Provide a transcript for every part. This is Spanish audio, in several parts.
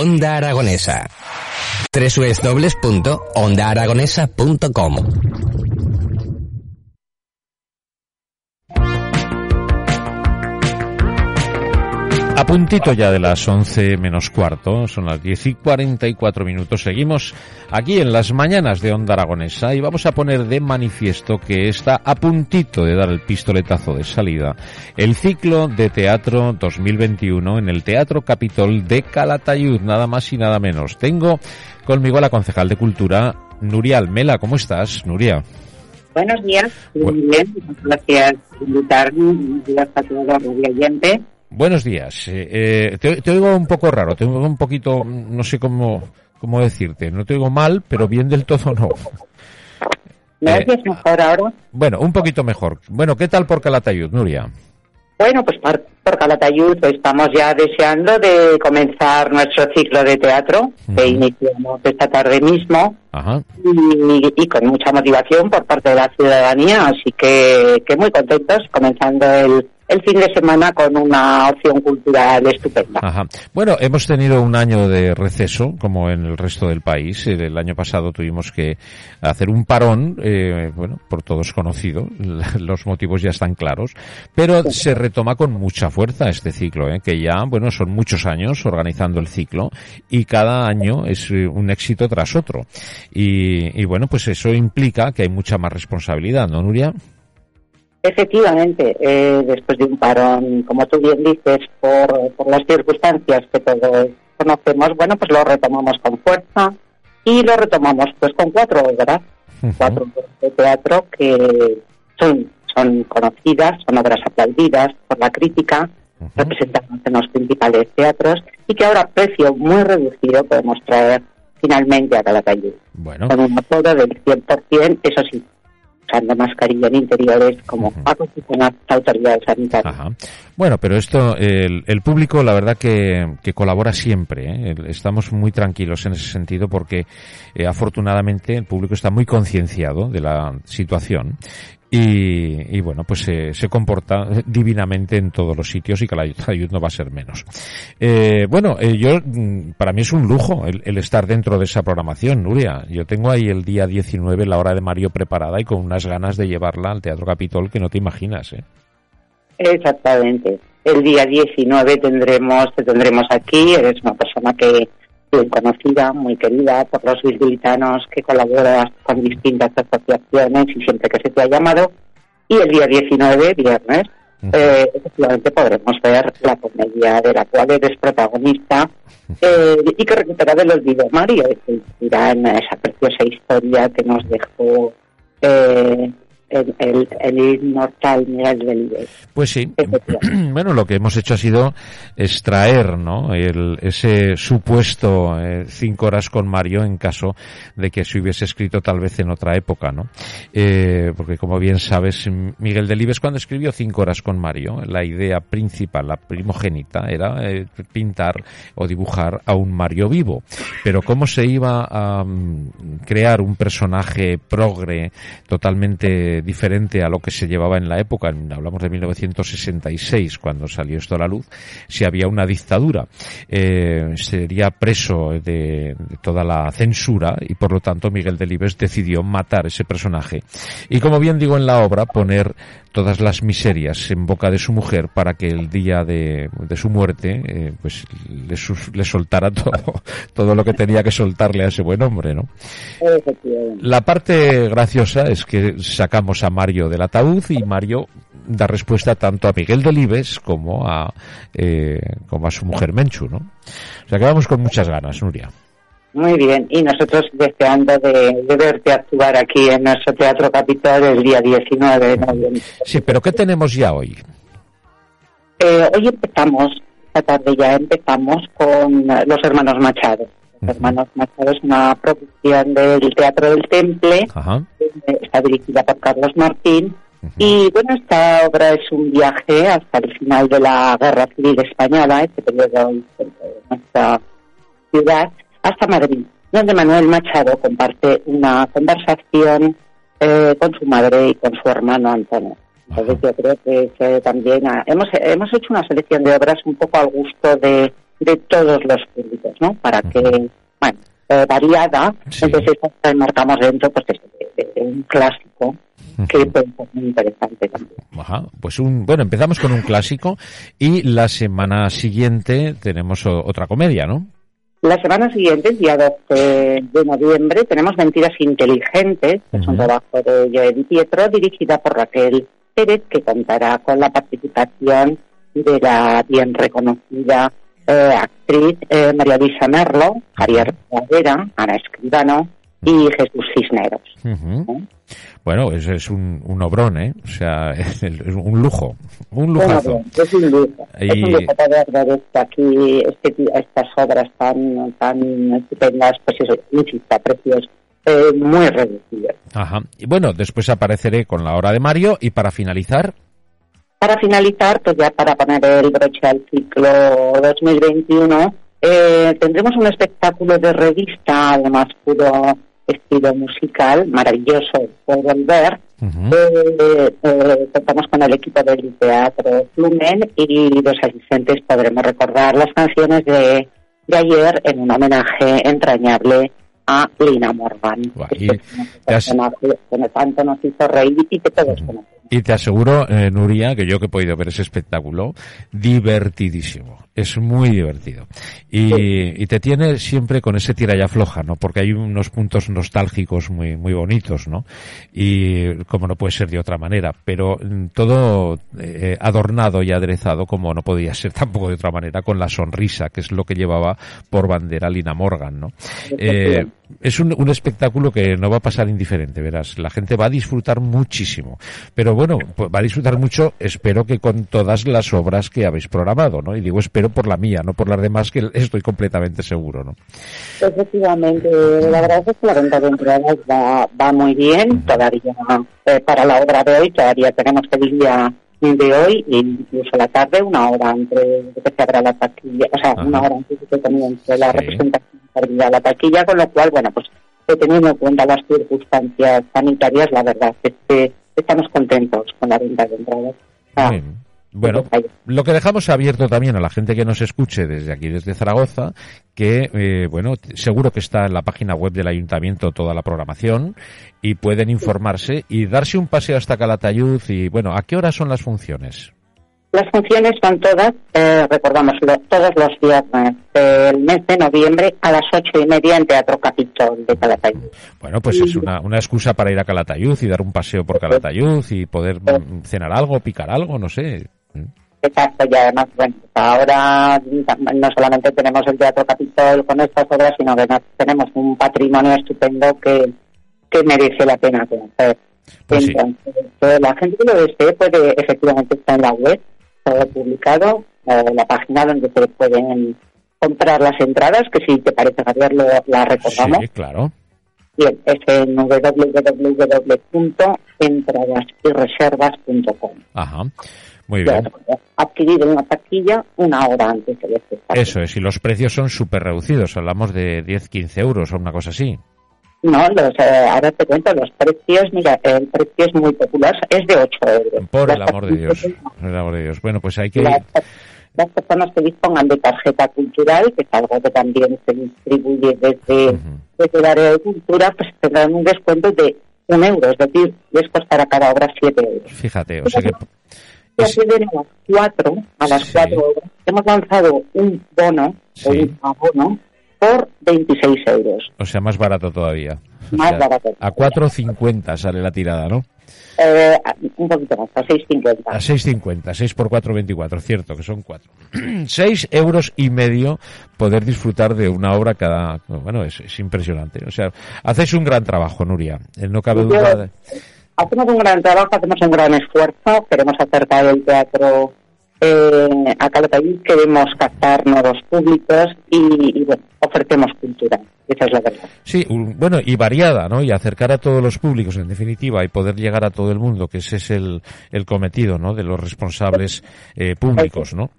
Onda Aragonesa. www.ondaaragonesa.com puntito ya de las 11 menos cuarto, son las 10 y 44 minutos. Seguimos aquí en las mañanas de Onda Aragonesa y vamos a poner de manifiesto que está a puntito de dar el pistoletazo de salida el ciclo de teatro 2021 en el Teatro Capitol de Calatayud, nada más y nada menos. Tengo conmigo a la concejal de Cultura, Nuria Almela. ¿Cómo estás, Nuria? Buenos días, muy bien, gracias por invitarme, buenos días a todos los oyentes. Buenos días. Eh, eh, te, te, oigo un poco raro, te oigo un poquito, no sé cómo, cómo decirte. No te oigo mal, pero bien del todo no. ¿Me oyes eh, mejor ahora? Bueno, un poquito mejor. Bueno, ¿qué tal por Calatayud, Nuria? Bueno, pues por, por Calatayud estamos ya deseando de comenzar nuestro ciclo de teatro, uh -huh. que iniciamos esta tarde mismo, Ajá. Y, y, con mucha motivación por parte de la ciudadanía, así que, que muy contentos comenzando el, el fin de semana con una opción cultural estupenda. Ajá. Bueno, hemos tenido un año de receso, como en el resto del país. El año pasado tuvimos que hacer un parón, eh, bueno, por todos conocido, los motivos ya están claros, pero sí. se retoma con mucha fuerza este ciclo, ¿eh? que ya, bueno, son muchos años organizando el ciclo y cada año es un éxito tras otro. Y, y bueno, pues eso implica que hay mucha más responsabilidad, ¿no, Nuria? Efectivamente, eh, después de un parón, como tú bien dices, por, por las circunstancias que todos conocemos, bueno, pues lo retomamos con fuerza y lo retomamos pues con cuatro obras, uh -huh. cuatro obras de teatro que son, son conocidas, son obras aplaudidas por la crítica, uh -huh. representadas en los principales teatros y que ahora a precio muy reducido podemos traer finalmente a Calatayud. Bueno. Con un apoyo del 100%, eso sí, usando mascarilla en interiores como -huh. aconsejan las autoridades sanitarias. Ajá. Bueno, pero esto, el, el público, la verdad que, que colabora siempre. ¿eh? Estamos muy tranquilos en ese sentido porque, eh, afortunadamente, el público está muy concienciado de la situación y, bueno, pues se, se, comporta divinamente en todos los sitios y que la ayuda no va a ser menos. Eh, bueno, eh, yo, mm, para mí es un lujo el, el, estar dentro de esa programación, Nuria. Yo tengo ahí el día 19 la hora de Mario preparada y con unas ganas de llevarla al Teatro Capitol que no te imaginas, ¿eh? Exactamente. El día 19 tendremos, te tendremos aquí, eres una persona que muy conocida, muy querida por los bilbilitanos que colaboras con distintas asociaciones y siempre que se te ha llamado. Y el día 19, viernes, uh -huh. eh, efectivamente podremos ver la comedia de la cual eres protagonista eh, y que recupera del olvido Mario, que inspira en esa preciosa historia que nos dejó eh, el, el, el, inmortal Miguel Delibes. Pues sí. Bueno, lo que hemos hecho ha sido extraer, ¿no? El, ese supuesto eh, cinco horas con Mario en caso de que se hubiese escrito tal vez en otra época, ¿no? Eh, porque como bien sabes, Miguel Delibes cuando escribió cinco horas con Mario, la idea principal, la primogénita, era eh, pintar o dibujar a un Mario vivo. Pero cómo se iba a um, crear un personaje progre totalmente diferente a lo que se llevaba en la época, hablamos de 1966, cuando salió esto a la luz, si había una dictadura. Eh, sería preso de, de, toda la censura y por lo tanto Miguel Delibes decidió matar ese personaje. Y como bien digo en la obra, poner todas las miserias en boca de su mujer para que el día de, de su muerte eh, pues le, le, soltara todo, todo lo que tenía que soltarle a ese buen hombre, ¿no? La parte graciosa es que sacamos a Mario del ataúd y Mario da respuesta tanto a Miguel Delibes como a, eh, como a su mujer Menchu, ¿no? O sea que vamos con muchas ganas, Nuria. Muy bien, y nosotros deseando de, de, verte actuar aquí en nuestro Teatro Capital el día 19 de noviembre. Sí, pero ¿qué tenemos ya hoy? Eh, hoy empezamos, esta tarde ya empezamos con Los Hermanos Machado. Los uh -huh. Hermanos Machado es una producción del Teatro del Temple, Ajá. Está dirigida por Carlos Martín, Uh -huh. Y bueno, esta obra es un viaje hasta el final de la Guerra Civil Española, este periodo de nuestra ciudad, hasta Madrid, donde Manuel Machado comparte una conversación eh, con su madre y con su hermano Antonio. Entonces yo creo que, que también ha, hemos, hemos hecho una selección de obras un poco al gusto de, de todos los públicos, ¿no? Para que, bueno, eh, variada, Sí. entonces esta marcamos dentro pues de un clásico que puede ser muy interesante también. Ajá, pues un, bueno, empezamos con un clásico y la semana siguiente tenemos otra comedia, ¿no? La semana siguiente, día 12 de noviembre, tenemos Mentiras Inteligentes, que es un trabajo de Joe Di Pietro, dirigida por Raquel Pérez, que contará con la participación de la bien reconocida eh, actriz eh, María Luisa Merlo, Javier Pradera, Ana Escribano y Jesús Cisneros. Ujú. ¿eh? Bueno, es, es un, un obrón, ¿eh? O sea, es es un lujo, un Bueno, lujazo. bien, es un lujo. Es Y- un lujo poder ver aquí, este, estas obras tan, tan estupendas, pues eso, insisto, a precios eh, muy reducidos. Ajá. Y bueno, después apareceré con la hora de Mario y para finalizar, Para finalizar, pues ya para poner el broche al ciclo 2021, eh, tendremos un espectáculo de revista, además puro estilo musical, maravilloso por volver. Eh, eh, contamos con el equipo del Teatro Flumen y los asistentes podremos recordar las canciones de, de ayer en un homenaje entrañable a Lina Morgan. Que y es un has- que tanto nos hizo reír y que todos conocemos. Y te aseguro, eh, Nuria, que yo que he podido ver ese espectáculo, divertidísimo. Es muy divertido. Y, y te tiene siempre con ese tira y afloja, ¿no? Porque hay unos puntos nostálgicos muy, muy bonitos, ¿no? Y como no puede ser de otra manera, pero mm, todo eh, adornado y aderezado como no podía ser tampoco de otra manera con la sonrisa, que es lo que llevaba por bandera Lina Morgan, ¿no? Eh, es un, un espectáculo que no va a pasar indiferente, verás. La gente va a disfrutar muchísimo. Pero bueno, pues va a disfrutar mucho, espero que con todas las obras que habéis programado, ¿no? Y digo espero por la mía, no por las demás, que estoy completamente seguro, ¿no? Efectivamente, la verdad es que la venta de entradas va, va muy bien. Todavía, eh, para la obra de hoy, todavía tenemos el día de hoy, e incluso la tarde, una hora antes de que se abra la taquilla, o sea, Ajá. una hora antes de que comience la Sí. representación se abrirá la taquilla, con lo cual, bueno, pues teniendo en cuenta las circunstancias sanitarias, la verdad es que estamos contentos con la venta de entradas. Ah. Bueno, lo que dejamos abierto también a la gente que nos escuche desde aquí, desde Zaragoza, que, eh, bueno, seguro que está en la página web del ayuntamiento toda la programación y pueden informarse y darse un paseo hasta Calatayud y, bueno, ¿a qué hora son las funciones? Las funciones son todas, eh, recordámoslo, todos los viernes del mes de noviembre a las ocho y media en Teatro Capitol de Calatayud. Bueno, pues es una, una excusa para ir a Calatayud y dar un paseo por Calatayud y poder mm, cenar algo, picar algo, no sé. Exacto, y además, bueno, ahora no solamente tenemos el Teatro Capitol con estas obras, sino que tenemos un patrimonio estupendo que, que merece la pena conocer. Pues sí. Entonces, la gente que lo desee puede, efectivamente, está en la web, todo publicado, eh, la página donde se pueden comprar las entradas, que si te parece, Javier, lo, la recordamos. Sí, claro. Bien, es en www.entradasyrreservas.com. Ajá. Muy bien. Adquirir una taquilla una hora antes del espectáculo. Eso es, y los precios son súper reducidos, hablamos de 10, 15 euros o una cosa así. No, los, eh, ahora te cuento, los precios, mira, el precio es muy popular, es de 8 euros. Por el amor de Dios, por el amor de Dios. Bueno, pues hay que... Las, las personas que dispongan de tarjeta cultural, que es algo que también se distribuye desde, Ujú. desde el área de cultura, pues tendrán un descuento de un euro, es decir, les costará cada obra 7 euros. Fíjate, o sea que... Y es- a las 4, a las Sí. 4 horas, hemos lanzado un bono, Sí. o un abono, por 26 euros. O sea, más barato todavía. O Más sea, barato. A 4.50 sale la tirada, ¿no? Eh, un poquito más, a 6,50. A 6.50, 6 por 4, 24, cierto, que son 4. 6 euros y medio poder disfrutar de una obra cada... Bueno, es, es impresionante. O sea, hacéis un gran trabajo, Nuria. Eh, No cabe duda de... Hacemos un gran trabajo, hacemos un gran esfuerzo, queremos acercar el teatro eh, a Calatayud, queremos captar nuevos públicos y, y, bueno, cultura. Esa es la verdad. Sí, bueno, y variada, ¿no? Y acercar a todos los públicos, en definitiva, y poder llegar a todo el mundo, que ese es el, el cometido, ¿no? De los responsables eh, públicos, ¿no?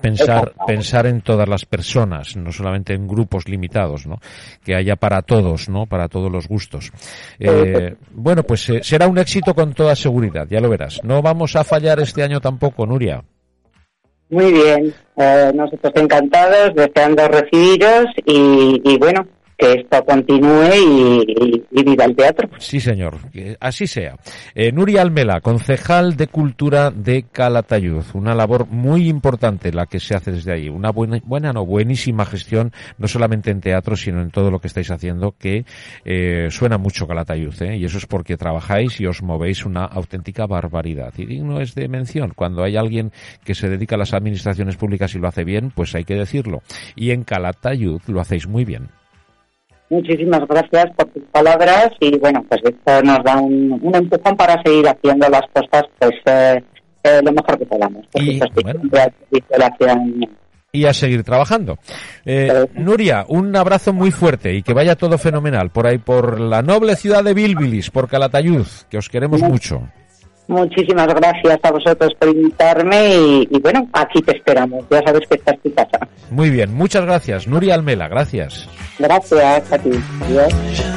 Pensar, pensar en todas las personas, no solamente en grupos limitados, ¿no? Que haya para todos, ¿no? Para todos los gustos. Eh, bueno, pues eh, será un éxito con toda seguridad, ya lo verás. No vamos a fallar este año tampoco, Nuria. Muy bien, eh, nosotros encantados, deseando recibiros y, y bueno, que esto continúe y, viva el teatro. Sí, señor, así sea. Eh, Nuria Almela, concejal de Cultura de Calatayud, una labor muy importante la que se hace desde ahí, una buena, buena no, buenísima gestión, no solamente en teatro, sino en todo lo que estáis haciendo, que eh, suena mucho Calatayud, ¿eh? y eso es porque trabajáis y os movéis una auténtica barbaridad. Y digno es de mención, cuando hay alguien que se dedica a las administraciones públicas y lo hace bien, pues hay que decirlo. Y en Calatayud lo hacéis muy bien. Muchísimas gracias por tus palabras y bueno, pues esto nos da un, empujón para seguir haciendo las cosas pues eh, eh, lo mejor que podamos. Y, y a seguir trabajando. Eh, Nuria, un abrazo muy fuerte y que vaya todo fenomenal por ahí, por la noble ciudad de Bilbilis, por Calatayud, que os queremos mucho. Muchísimas gracias a vosotros por invitarme y, bueno, aquí te esperamos. Ya sabes que estás tu casa. Muy bien, muchas gracias. Nuria Almela, gracias. Gracias a ti. Adiós.